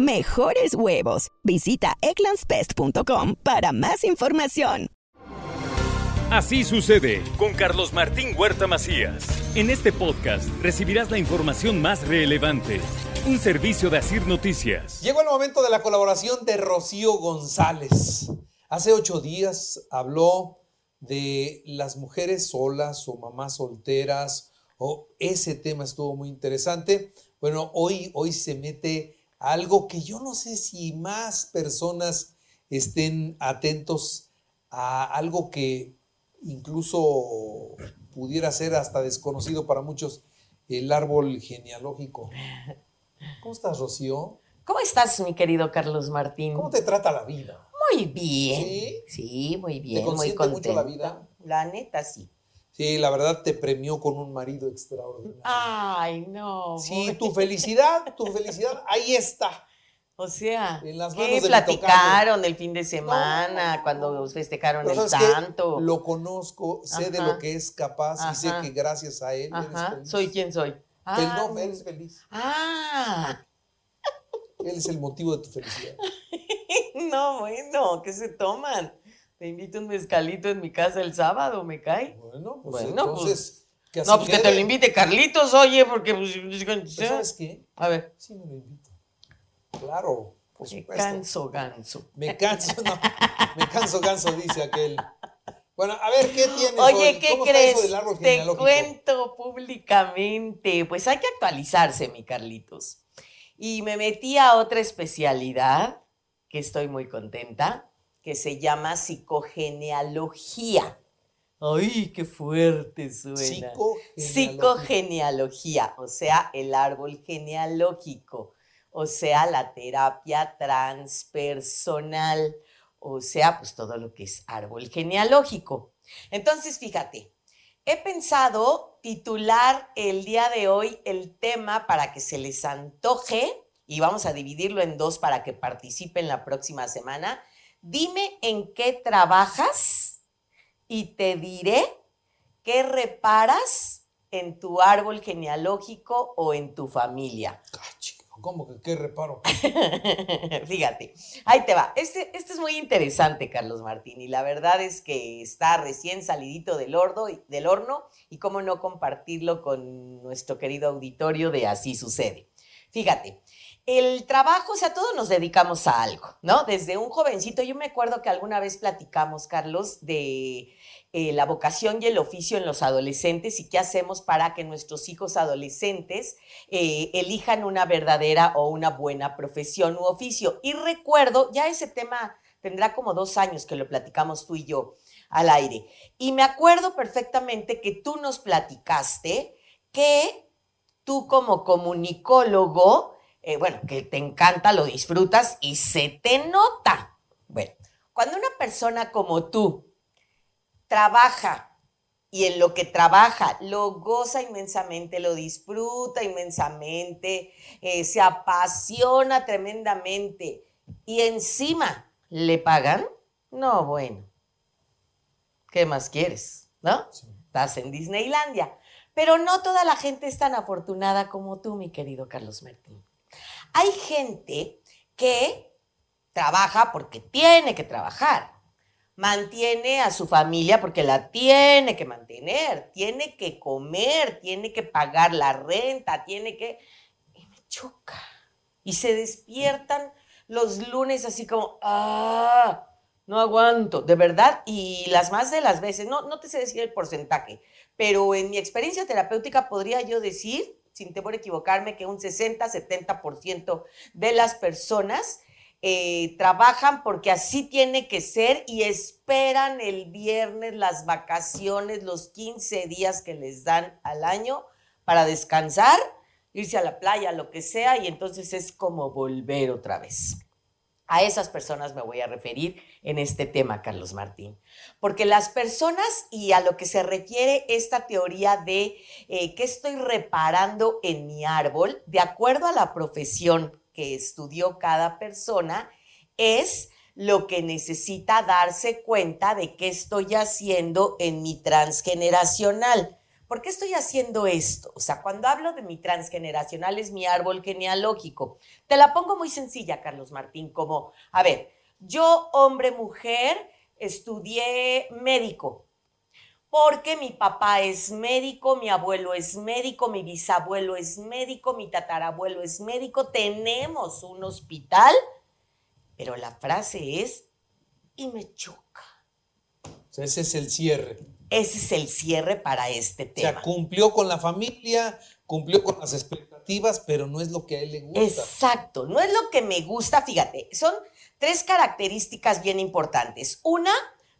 Mejores huevos. Visita egglandsbest.com para más información. Así sucede con Carlos Martín Huerta Macías. En este podcast recibirás la información más relevante. Un servicio de Asir Noticias. Llegó el momento de la colaboración de Rocío González. Hace ocho días habló de las mujeres solas o mamás solteras, o ese tema estuvo muy interesante. Bueno, hoy, hoy se mete algo que yo no sé si más personas estén atentos a algo que incluso pudiera ser hasta desconocido para muchos, el árbol genealógico. ¿Cómo estás, Rocío? ¿Cómo estás, mi querido Carlos Martín? ¿Cómo te trata la vida? Muy bien. ¿Sí? Sí, muy bien, ¿Te muy contenta. mucho la vida? La neta, sí. Sí, la verdad te premió con un marido extraordinario. Ay, no. Sí, tu felicidad, tu felicidad, ahí está. O sea, En las ¿qué manos de mi platicaron el fin de semana No. cuando festejaron el ¿sabes qué? santo? Lo conozco, sé de lo que es capaz y sé que gracias a él eres feliz. soy quien soy. Ah, no, eres feliz. ah, Él es el motivo de tu felicidad. no, bueno, ¿qué se toman? Te invito un mezcalito en mi casa el sábado, ¿me cae? Bueno, pues Bueno, entonces... que así No, pues que te lo invite Carlitos, oye, porque pues... Pero ¿Sabes qué? A ver, Sí me lo invito. Claro, por me supuesto. canso ganso. Me canso, no, me canso ganso, dice aquel. Bueno, a ver, ¿qué tienes Oye, hoy? ¿qué ¿Cómo está eso crees? del árbol Te cuento públicamente. Pues hay que actualizarse, mi Carlitos. Y me metí a otra especialidad, que estoy muy contenta, que se llama psicogenealogía. Ay, qué fuerte suena. Psicogenealógico. Psicogenealogía, o sea, el árbol genealógico, o sea, la terapia transpersonal, o sea, pues todo lo que es árbol genealógico. Entonces, fíjate, he pensado titular el día de hoy el tema para que se les antoje, y vamos a dividirlo en dos para que participen la próxima semana. Dime en qué trabajas y te diré qué reparas en tu árbol genealógico o en tu familia. ¿Cómo que qué reparo? Fíjate, ahí te va. Este, este es muy interesante, Carlos Martín, y la verdad es que está recién salidito del horno y cómo no compartirlo con nuestro querido auditorio de Así sucede. Fíjate, el trabajo, o sea, todos nos dedicamos a algo, ¿no? Desde un jovencito, yo me acuerdo que alguna vez platicamos, Carlos, de eh, la vocación y el oficio en los adolescentes y qué hacemos para que nuestros hijos adolescentes eh, elijan una verdadera o una buena profesión u oficio. Y recuerdo, ya ese tema tendrá como dos años que lo platicamos tú y yo al aire. Y me acuerdo perfectamente que tú nos platicaste que tú como comunicólogo, eh, bueno, que te encanta, lo disfrutas y se te nota. Bueno, cuando una persona como tú trabaja y en lo que trabaja lo goza inmensamente, lo disfruta inmensamente, eh, se apasiona tremendamente y encima le pagan, no, bueno, ¿qué más quieres? ¿No? Estás en Disneylandia. Pero no toda la gente es tan afortunada como tú, mi querido Carlos Martín. Hay gente que trabaja porque tiene que trabajar, mantiene a su familia porque la tiene que mantener, tiene que comer, tiene que pagar la renta, tiene que... Y me choca. Y se despiertan los lunes así como, ah, no aguanto, de verdad. Y las más de las veces, no, no te sé decir el porcentaje, pero en mi experiencia terapéutica podría yo decir, sin temor a equivocarme, que un 60-70% de las personas eh, trabajan porque así tiene que ser y esperan el viernes, las vacaciones, los 15 días que les dan al año para descansar, irse a la playa, lo que sea, y entonces es como volver otra vez. A esas personas me voy a referir en este tema, Carlos Martín. Porque las personas y a lo que se refiere esta teoría de eh, qué estoy reparando en mi árbol, de acuerdo a la profesión que estudió cada persona, es lo que necesita darse cuenta de qué estoy haciendo en mi transgeneracional. ¿Por qué estoy haciendo esto? O sea, cuando hablo de mi transgeneracional es mi árbol genealógico. Te la pongo muy sencilla, Carlos Martín, como, a ver, yo, hombre, mujer, estudié médico, porque mi papá es médico, mi abuelo es médico, mi bisabuelo es médico, mi tatarabuelo es médico, tenemos un hospital, pero la frase es, y me choca. ese es el cierre. Ese es el cierre para este tema. O sea, cumplió con la familia, cumplió con las expectativas, pero no es lo que a él le gusta. Exacto, no es lo que me gusta, fíjate, son tres características bien importantes. Una,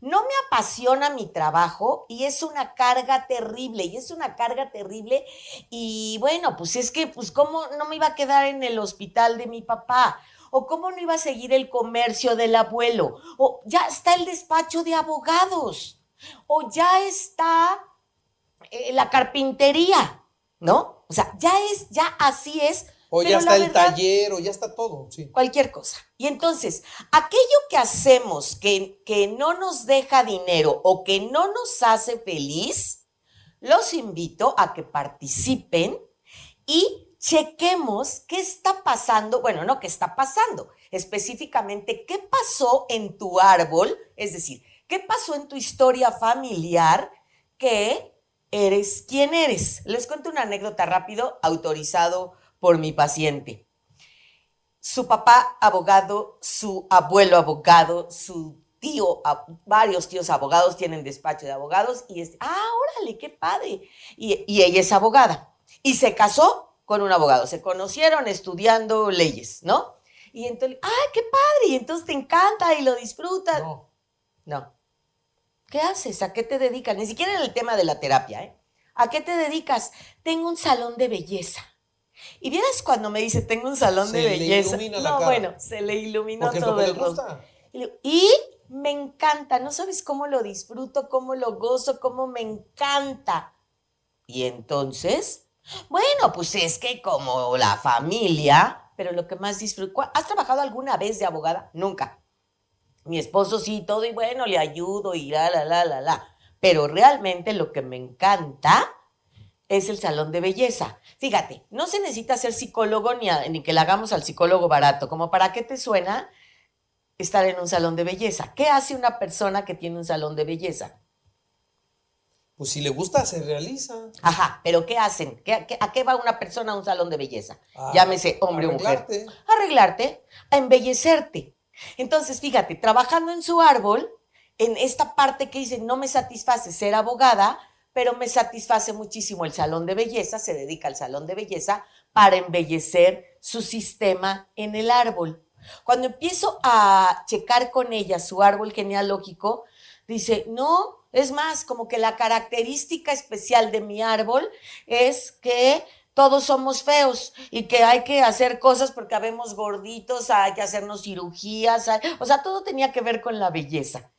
no me apasiona mi trabajo y es una carga terrible, y es una carga terrible y bueno, pues es que, pues cómo no me iba a quedar en el hospital de mi papá, o cómo no iba a seguir el comercio del abuelo, o ya está el despacho de abogados o ya está eh, la carpintería, ¿no? O sea, ya es, ya así es. O ya está el taller, o ya está todo, sí. Cualquier cosa. Y entonces, aquello que hacemos que, que no nos deja dinero o que no nos hace feliz, los invito a que participen y chequemos qué está pasando, bueno, no qué está pasando, específicamente qué pasó en tu árbol, es decir, ¿Qué pasó en tu historia familiar que eres quien eres? Les cuento una anécdota rápido, autorizado por mi paciente. Su papá abogado, su abuelo abogado, su tío, varios tíos abogados tienen despacho de abogados y es, ah, órale, qué padre. Y, y ella es abogada y se casó con un abogado. Se conocieron estudiando leyes, ¿no? Y entonces, ah, qué padre, y entonces te encanta y lo disfrutas. No. No. ¿Qué haces? ¿A qué te dedicas? Ni siquiera en el tema de la terapia, ¿eh? ¿A qué te dedicas? Tengo un salón de belleza. Y vieras cuando me dice, tengo un salón de belleza. Le ilumina la no, bueno, se le iluminó todo el rostro. Y me encanta, no sabes cómo lo disfruto, cómo lo gozo, cómo me encanta. Y entonces, bueno, pues es que como la familia, pero lo que más disfruto, ¿has trabajado alguna vez de abogada? Nunca. Mi esposo sí, todo y bueno, le ayudo y la, la, la, la, la. Pero realmente lo que me encanta es el salón de belleza. Fíjate, no se necesita ser psicólogo ni, ni que le hagamos al psicólogo barato. Como para qué te suena estar en un salón de belleza. ¿Qué hace una persona que tiene un salón de belleza? Pues si le gusta, se realiza. Ajá, pero ¿qué hacen? a qué va una persona a un salón de belleza? Ah, Llámese hombre o mujer. Arreglarte, a embellecerte. Entonces, fíjate, trabajando en su árbol, en esta parte que dice, no me satisface ser abogada, pero me satisface muchísimo el salón de belleza, se dedica al salón de belleza para embellecer su sistema en el árbol. Cuando empiezo a checar con ella su árbol genealógico, dice, no, es más, como que la característica especial de mi árbol es que todos somos feos y que hay que hacer cosas porque habemos gorditos, hay que hacernos cirugías, o sea, todo tenía que ver con la belleza.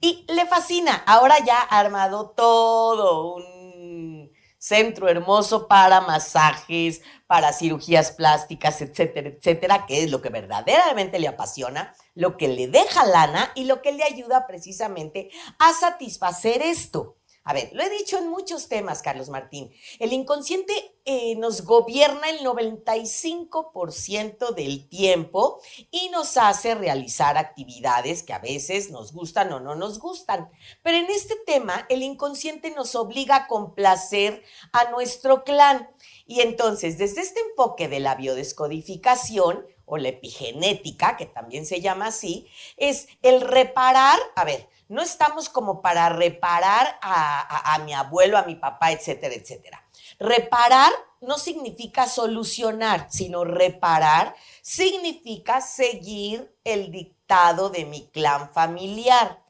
Y le fascina, ahora ya ha armado todo un centro hermoso para masajes, para cirugías plásticas, etcétera, etcétera, que es lo que verdaderamente le apasiona, lo que le deja lana y lo que le ayuda precisamente a satisfacer esto. A ver, lo he dicho en muchos temas, Carlos Martín. El inconsciente eh, nos gobierna el 95% del tiempo y nos hace realizar actividades que a veces nos gustan o no nos gustan. Pero en este tema, el inconsciente nos obliga a complacer a nuestro clan. Y entonces, desde este enfoque de la biodescodificación, o la epigenética, que también se llama así, es el reparar, a ver, no estamos como para reparar a, mi abuelo, a mi papá, etcétera, etcétera. Reparar no significa solucionar, sino reparar significa seguir el dictado de mi clan familiar.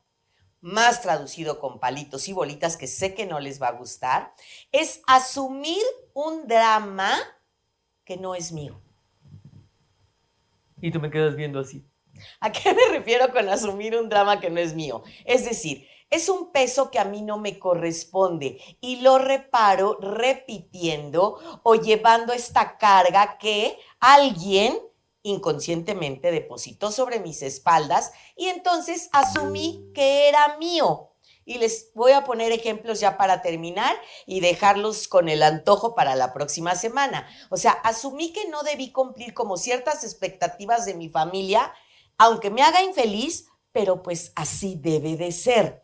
Más traducido con palitos y bolitas, que sé que no les va a gustar, es asumir un drama que no es mío. Y tú me quedas viendo así. ¿A qué me refiero con asumir un drama que no es mío? Es decir, es un peso que a mí no me corresponde y lo reparo repitiendo o llevando esta carga que alguien inconscientemente depositó sobre mis espaldas y entonces asumí que era mío. Y les voy a poner ejemplos ya para terminar y dejarlos con el antojo para la próxima semana. O sea, asumí que no debí cumplir como ciertas expectativas de mi familia, aunque me haga infeliz, pero pues así debe de ser.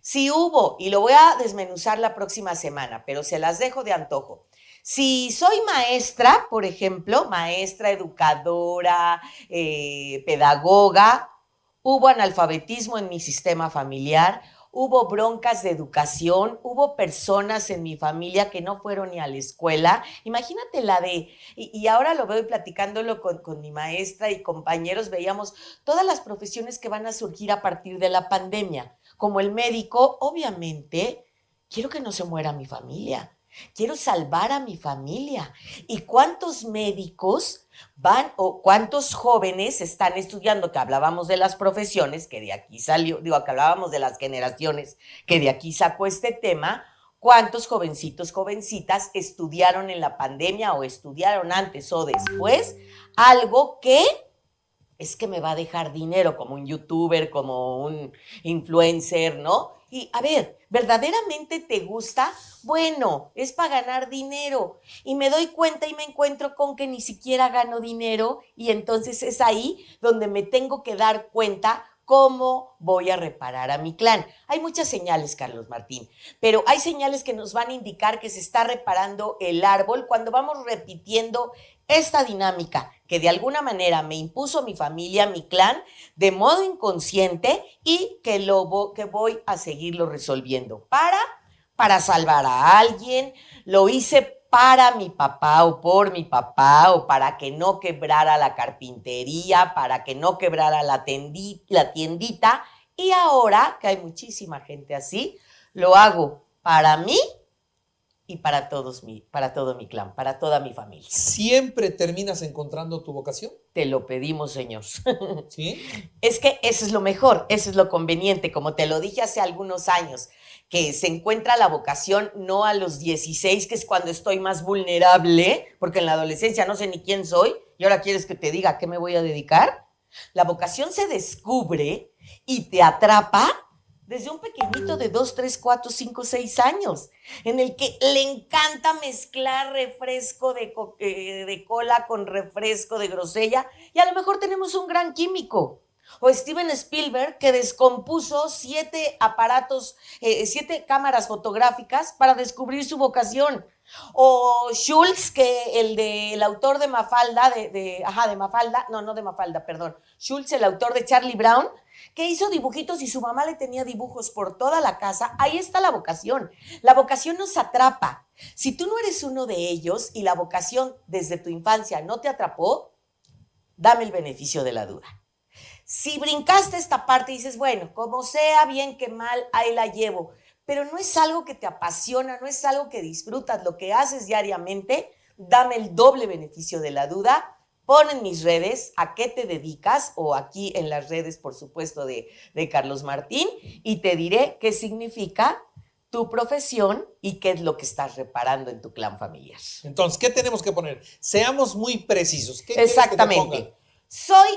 Si hubo, y lo voy a desmenuzar la próxima semana, pero se las dejo de antojo. Si soy maestra, por ejemplo, maestra, educadora, eh, pedagoga, hubo analfabetismo en mi sistema familiar, hubo broncas de educación, hubo personas en mi familia que no fueron ni a la escuela. Imagínate la de, y, ahora lo veo platicándolo con, con, mi maestra y compañeros, veíamos todas las profesiones que van a surgir a partir de la pandemia. Como el médico, obviamente, quiero que no se muera mi familia. Quiero salvar a mi familia. ¿Y cuántos médicos van o cuántos jóvenes están estudiando? Que hablábamos de las profesiones, que de aquí salió, digo, que hablábamos de las generaciones, que de aquí sacó este tema. ¿Cuántos jovencitos, jovencitas estudiaron en la pandemia o estudiaron antes o después algo que es que me va a dejar dinero como un youtuber, como un influencer, ¿no? Y a ver, ¿verdaderamente te gusta? Bueno, es para ganar dinero. Y me doy cuenta y me encuentro con que ni siquiera gano dinero y entonces es ahí donde me tengo que dar cuenta cómo voy a reparar a mi clan. Hay muchas señales, Carlos Martín, pero hay señales que nos van a indicar que se está reparando el árbol cuando vamos repitiendo esta dinámica que de alguna manera me impuso mi familia, mi clan, de modo inconsciente y que, lo, que voy a seguirlo resolviendo. Para, para salvar a alguien, lo hice para mi papá o por mi papá o para que no quebrara la carpintería, para que no quebrara la, la tiendita. Y ahora que hay muchísima gente así, lo hago para mí y para todos mi, para todo mi clan, para toda mi familia. ¿Siempre terminas encontrando tu vocación? Te lo pedimos, Señor. ¿Sí? Es que eso es lo mejor, eso es lo conveniente, como te lo dije hace algunos años, que se encuentra la vocación no a los 16, que es cuando estoy más vulnerable, porque en la adolescencia no sé ni quién soy, y ahora quieres que te diga a qué me voy a dedicar. La vocación se descubre y te atrapa desde un pequeñito de 2, 3, 4, 5, 6 años, en el que le encanta mezclar refresco de, eh, de, cola con refresco de grosella, y a lo mejor tenemos un gran químico. O Steven Spielberg, que descompuso siete aparatos, eh, siete cámaras fotográficas para descubrir su vocación. O Schultz, que el de, el autor de Mafalda, de, ajá, de Mafalda, no, no de Mafalda, perdón. Schultz, el autor de Charlie Brown, que hizo dibujitos y su mamá le tenía dibujos por toda la casa, ahí está la vocación. La vocación nos atrapa. Si tú no eres uno de ellos y la vocación desde tu infancia no te atrapó, dame el beneficio de la duda. Si brincaste esta parte y dices, bueno, como sea, bien que mal, ahí la llevo, pero no es algo que te apasiona, no es algo que disfrutas, lo que haces diariamente, dame el doble beneficio de la duda Pon en mis redes a qué te dedicas o aquí en las redes, por supuesto, de, de Carlos Martín y te diré qué significa tu profesión y qué es lo que estás reparando en tu clan familiar. Entonces, ¿qué tenemos que poner? Seamos muy precisos. ¿Qué Exactamente. Soy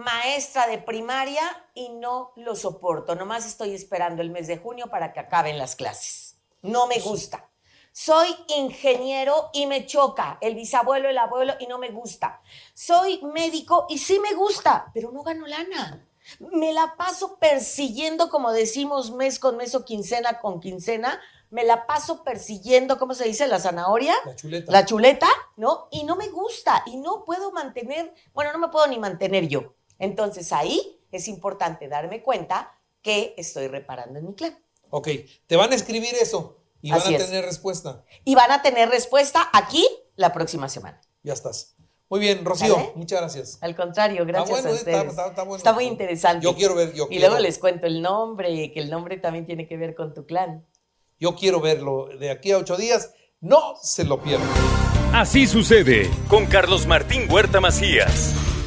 maestra de primaria y no lo soporto. Nomás estoy esperando el mes de junio para que acaben las clases. No me gusta. Soy ingeniero y me choca el bisabuelo, el abuelo y no me gusta. Soy médico y sí me gusta, pero no gano lana. Me la paso persiguiendo, como decimos, mes con mes o quincena con quincena. Me la paso persiguiendo, ¿cómo se dice? La zanahoria. La chuleta. La chuleta, ¿no? Y no me gusta y no puedo mantener, bueno, no me puedo ni mantener yo. Entonces ahí es importante darme cuenta que estoy reparando en mi clan. Ok, te van a escribir eso. Y van a tener respuesta. Y van a tener respuesta aquí la próxima semana. Ya estás. Muy bien, Rocío, muchas gracias. Al contrario, gracias está bueno, a ustedes. Está, está, bueno. está, muy interesante. Yo quiero ver. Yo y luego les cuento el nombre, que el nombre también tiene que ver con tu clan. Yo quiero verlo de aquí a ocho días. No se lo pierdan. Así sucede con Carlos Martín Huerta Macías.